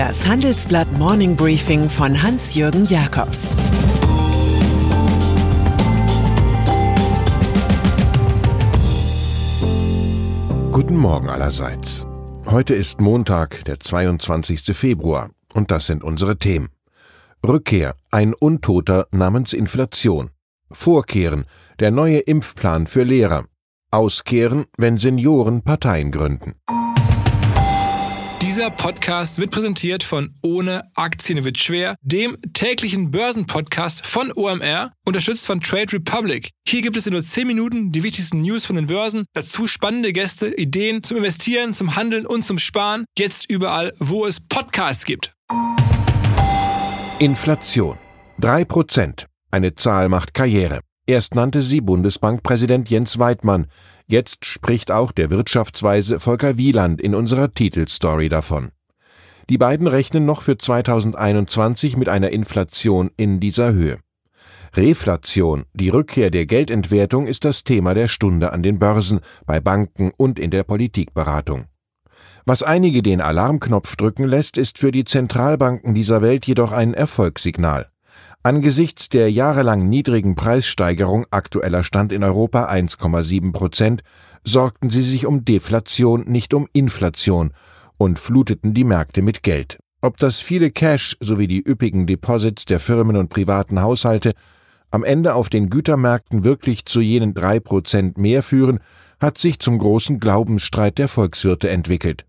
Das Handelsblatt Morning Briefing von Hans-Jürgen Jakobs Guten Morgen allerseits. Heute ist Montag, der 22. Februar, und das sind unsere Themen. Rückkehr, ein Untoter namens Inflation. Vorkehren, der neue Impfplan für Lehrer. Auskehren, wenn Senioren Parteien gründen. Dieser Podcast wird präsentiert von Ohne Aktien wird schwer, dem täglichen Börsenpodcast von OMR, unterstützt von Trade Republic. Hier gibt es in nur 10 Minuten die wichtigsten News von den Börsen, dazu spannende Gäste, Ideen zum Investieren, zum Handeln und zum Sparen. Jetzt überall, wo es Podcasts gibt. Inflation. 3%. Eine Zahl macht Karriere. Erst nannte sie Bundesbankpräsident Jens Weidmann. Jetzt spricht auch der Wirtschaftsweise Volker Wieland in unserer Titelstory davon. Die beiden rechnen noch für 2021 mit einer Inflation in dieser Höhe. Reflation, die Rückkehr der Geldentwertung, ist das Thema der Stunde an den Börsen, bei Banken und in der Politikberatung. Was einige den Alarmknopf drücken lässt, ist für die Zentralbanken dieser Welt jedoch ein Erfolgssignal. Angesichts der jahrelang niedrigen Preissteigerung aktueller Stand in Europa 1,7 Prozent sorgten sie sich um Deflation, nicht um Inflation und fluteten die Märkte mit Geld. Ob das viele Cash sowie die üppigen Deposits der Firmen und privaten Haushalte am Ende auf den Gütermärkten wirklich zu jenen drei Prozent mehr führen, hat sich zum großen Glaubensstreit der Volkswirte entwickelt.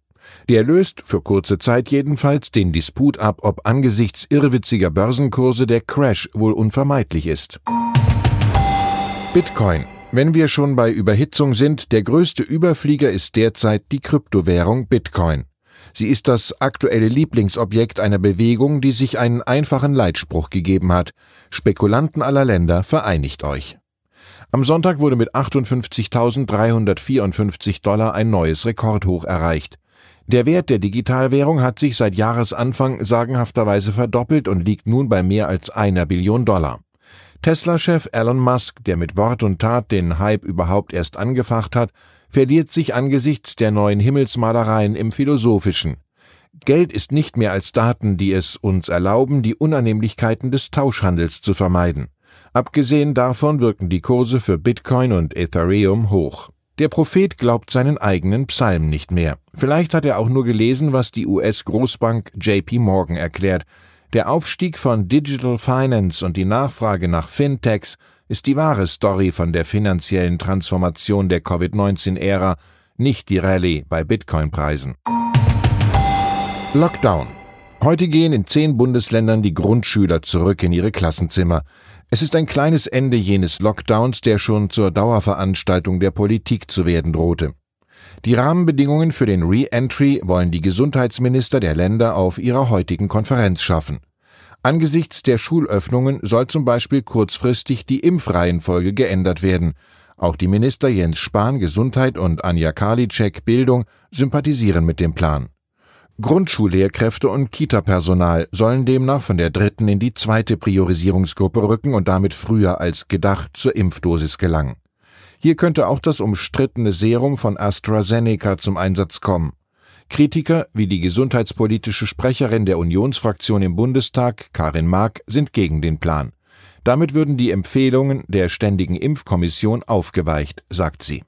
Der löst, für kurze Zeit jedenfalls, den Disput ab, ob angesichts irrwitziger Börsenkurse der Crash wohl unvermeidlich ist. Bitcoin. Wenn wir schon bei Überhitzung sind, der größte Überflieger ist derzeit die Kryptowährung Bitcoin. Sie ist das aktuelle Lieblingsobjekt einer Bewegung, die sich einen einfachen Leitspruch gegeben hat. Spekulanten aller Länder, vereinigt euch. Am Sonntag wurde mit 58.354 Dollar ein neues Rekordhoch erreicht. Der Wert der Digitalwährung hat sich seit Jahresanfang sagenhafterweise verdoppelt und liegt nun bei mehr als einer Billion Dollar. Tesla-Chef Elon Musk, der mit Wort und Tat den Hype überhaupt erst angefacht hat, verliert sich angesichts der neuen Himmelsmalereien im Philosophischen. Geld ist nicht mehr als Daten, die es uns erlauben, die Unannehmlichkeiten des Tauschhandels zu vermeiden. Abgesehen davon wirken die Kurse für Bitcoin und Ethereum hoch. Der Prophet glaubt seinen eigenen Psalm nicht mehr. Vielleicht hat er auch nur gelesen, was die US-Großbank JP Morgan erklärt. Der Aufstieg von Digital Finance und die Nachfrage nach Fintechs ist die wahre Story von der finanziellen Transformation der Covid-19-Ära, nicht die Rallye bei Bitcoin-Preisen. Lockdown. Heute gehen in zehn Bundesländern die Grundschüler zurück in ihre Klassenzimmer. Es ist ein kleines Ende jenes Lockdowns, der schon zur Dauerveranstaltung der Politik zu werden drohte. Die Rahmenbedingungen für den Re-Entry wollen die Gesundheitsminister der Länder auf ihrer heutigen Konferenz schaffen. Angesichts der Schulöffnungen soll zum Beispiel kurzfristig die Impfreihenfolge geändert werden. Auch die Minister Jens Spahn Gesundheit und Anja Karliczek Bildung sympathisieren mit dem Plan. Grundschullehrkräfte und Kita-Personal sollen demnach von der dritten in die zweite Priorisierungsgruppe rücken und damit früher als gedacht zur Impfdosis gelangen. Hier könnte auch das umstrittene Serum von AstraZeneca zum Einsatz kommen. Kritiker wie die gesundheitspolitische Sprecherin der Unionsfraktion im Bundestag, Karin Mark, sind gegen den Plan. Damit würden die Empfehlungen der Ständigen Impfkommission aufgeweicht, sagt sie.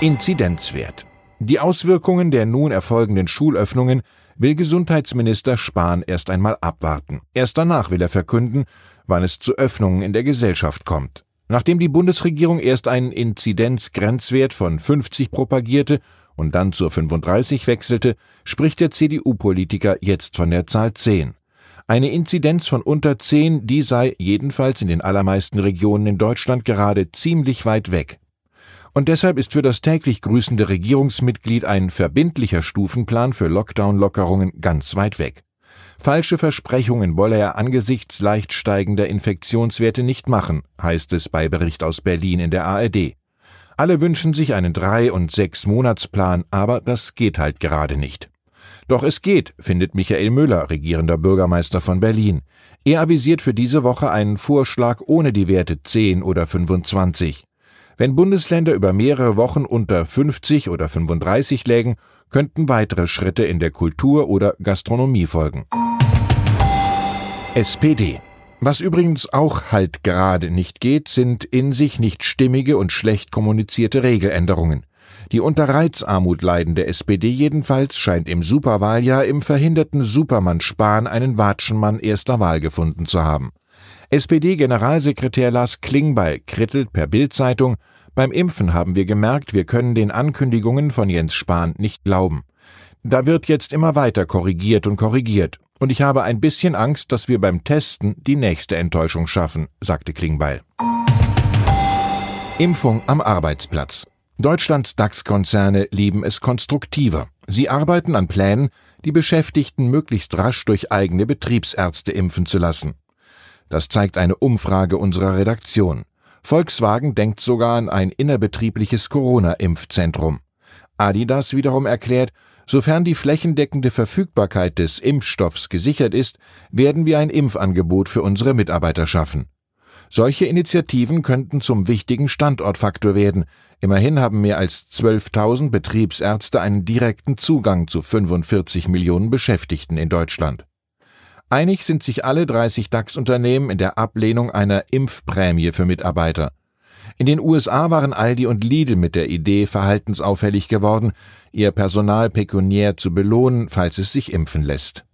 Inzidenzwert die Auswirkungen der nun erfolgenden Schulöffnungen will Gesundheitsminister Spahn erst einmal abwarten. Erst danach will er verkünden, wann es zu Öffnungen in der Gesellschaft kommt. Nachdem die Bundesregierung erst einen Inzidenzgrenzwert von 50 propagierte und dann zur 35 wechselte, spricht der CDU-Politiker jetzt von der Zahl 10. Eine Inzidenz von unter 10, die sei jedenfalls in den allermeisten Regionen in Deutschland gerade ziemlich weit weg. Und deshalb ist für das täglich grüßende Regierungsmitglied ein verbindlicher Stufenplan für Lockdown-Lockerungen ganz weit weg. Falsche Versprechungen wolle er angesichts leicht steigender Infektionswerte nicht machen, heißt es bei Bericht aus Berlin in der ARD. Alle wünschen sich einen Drei- und Sechs-Monatsplan, aber das geht halt gerade nicht. Doch es geht, findet Michael Müller, regierender Bürgermeister von Berlin. Er avisiert für diese Woche einen Vorschlag ohne die Werte 10 oder 25. Wenn Bundesländer über mehrere Wochen unter 50 oder 35 lägen, könnten weitere Schritte in der Kultur oder Gastronomie folgen. SPD was übrigens auch halt gerade nicht geht, sind in sich nicht stimmige und schlecht kommunizierte Regeländerungen. Die unter Reizarmut leidende SPD jedenfalls scheint im Superwahljahr im verhinderten Supermann Spahn einen Watschenmann erster Wahl gefunden zu haben. SPD-Generalsekretär Lars Klingbeil krittelt per Bildzeitung, beim Impfen haben wir gemerkt, wir können den Ankündigungen von Jens Spahn nicht glauben. Da wird jetzt immer weiter korrigiert und korrigiert. Und ich habe ein bisschen Angst, dass wir beim Testen die nächste Enttäuschung schaffen, sagte Klingbeil. Impfung am Arbeitsplatz. Deutschlands DAX-Konzerne lieben es konstruktiver. Sie arbeiten an Plänen, die Beschäftigten möglichst rasch durch eigene Betriebsärzte impfen zu lassen. Das zeigt eine Umfrage unserer Redaktion. Volkswagen denkt sogar an ein innerbetriebliches Corona-Impfzentrum. Adidas wiederum erklärt, Sofern die flächendeckende Verfügbarkeit des Impfstoffs gesichert ist, werden wir ein Impfangebot für unsere Mitarbeiter schaffen. Solche Initiativen könnten zum wichtigen Standortfaktor werden. Immerhin haben mehr als 12.000 Betriebsärzte einen direkten Zugang zu 45 Millionen Beschäftigten in Deutschland. Einig sind sich alle 30 DAX-Unternehmen in der Ablehnung einer Impfprämie für Mitarbeiter. In den USA waren Aldi und Lidl mit der Idee verhaltensauffällig geworden, ihr Personal pekuniär zu belohnen, falls es sich impfen lässt.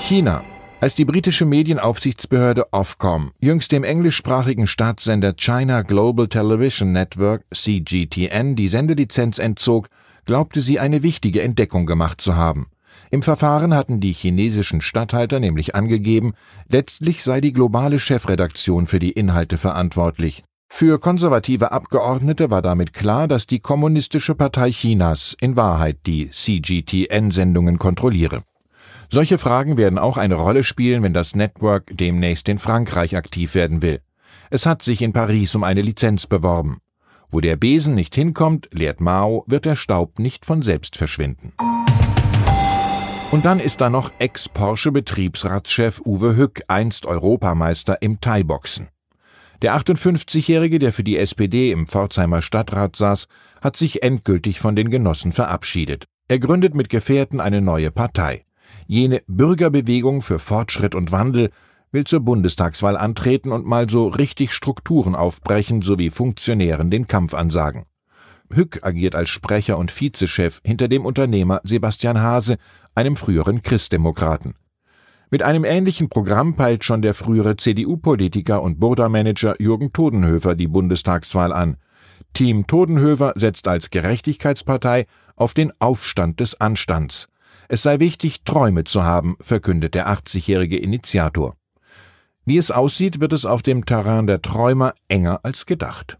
China. Als die britische Medienaufsichtsbehörde Ofcom jüngst dem englischsprachigen Staatssender China Global Television Network CGTN die Sendelizenz entzog, glaubte sie eine wichtige Entdeckung gemacht zu haben. Im Verfahren hatten die chinesischen Statthalter nämlich angegeben, letztlich sei die globale Chefredaktion für die Inhalte verantwortlich. Für konservative Abgeordnete war damit klar, dass die Kommunistische Partei Chinas in Wahrheit die CGTN-Sendungen kontrolliere. Solche Fragen werden auch eine Rolle spielen, wenn das Network demnächst in Frankreich aktiv werden will. Es hat sich in Paris um eine Lizenz beworben. Wo der Besen nicht hinkommt, lehrt Mao, wird der Staub nicht von selbst verschwinden. Und dann ist da noch Ex-Porsche-Betriebsratschef Uwe Hück, einst Europameister im Thai-Boxen. Der 58-Jährige, der für die SPD im Pforzheimer Stadtrat saß, hat sich endgültig von den Genossen verabschiedet. Er gründet mit Gefährten eine neue Partei. Jene Bürgerbewegung für Fortschritt und Wandel will zur Bundestagswahl antreten und mal so richtig Strukturen aufbrechen sowie Funktionären den Kampf ansagen. Hück agiert als Sprecher und Vizechef hinter dem Unternehmer Sebastian Hase, einem früheren Christdemokraten. Mit einem ähnlichen Programm peilt schon der frühere CDU-Politiker und Burda-Manager Jürgen Todenhöfer die Bundestagswahl an. Team Todenhöfer setzt als Gerechtigkeitspartei auf den Aufstand des Anstands. Es sei wichtig, Träume zu haben, verkündet der 80-jährige Initiator. Wie es aussieht, wird es auf dem Terrain der Träumer enger als gedacht.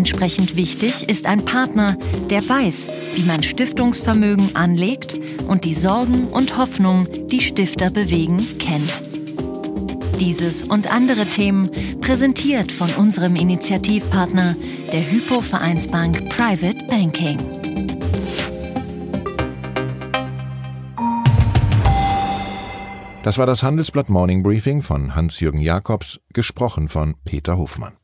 Entsprechend wichtig ist ein Partner, der weiß, wie man Stiftungsvermögen anlegt und die Sorgen und Hoffnungen, die Stifter bewegen, kennt. Dieses und andere Themen präsentiert von unserem Initiativpartner, der Hypo Vereinsbank Private Banking. Das war das Handelsblatt Morning Briefing von Hans-Jürgen Jakobs, gesprochen von Peter Hofmann.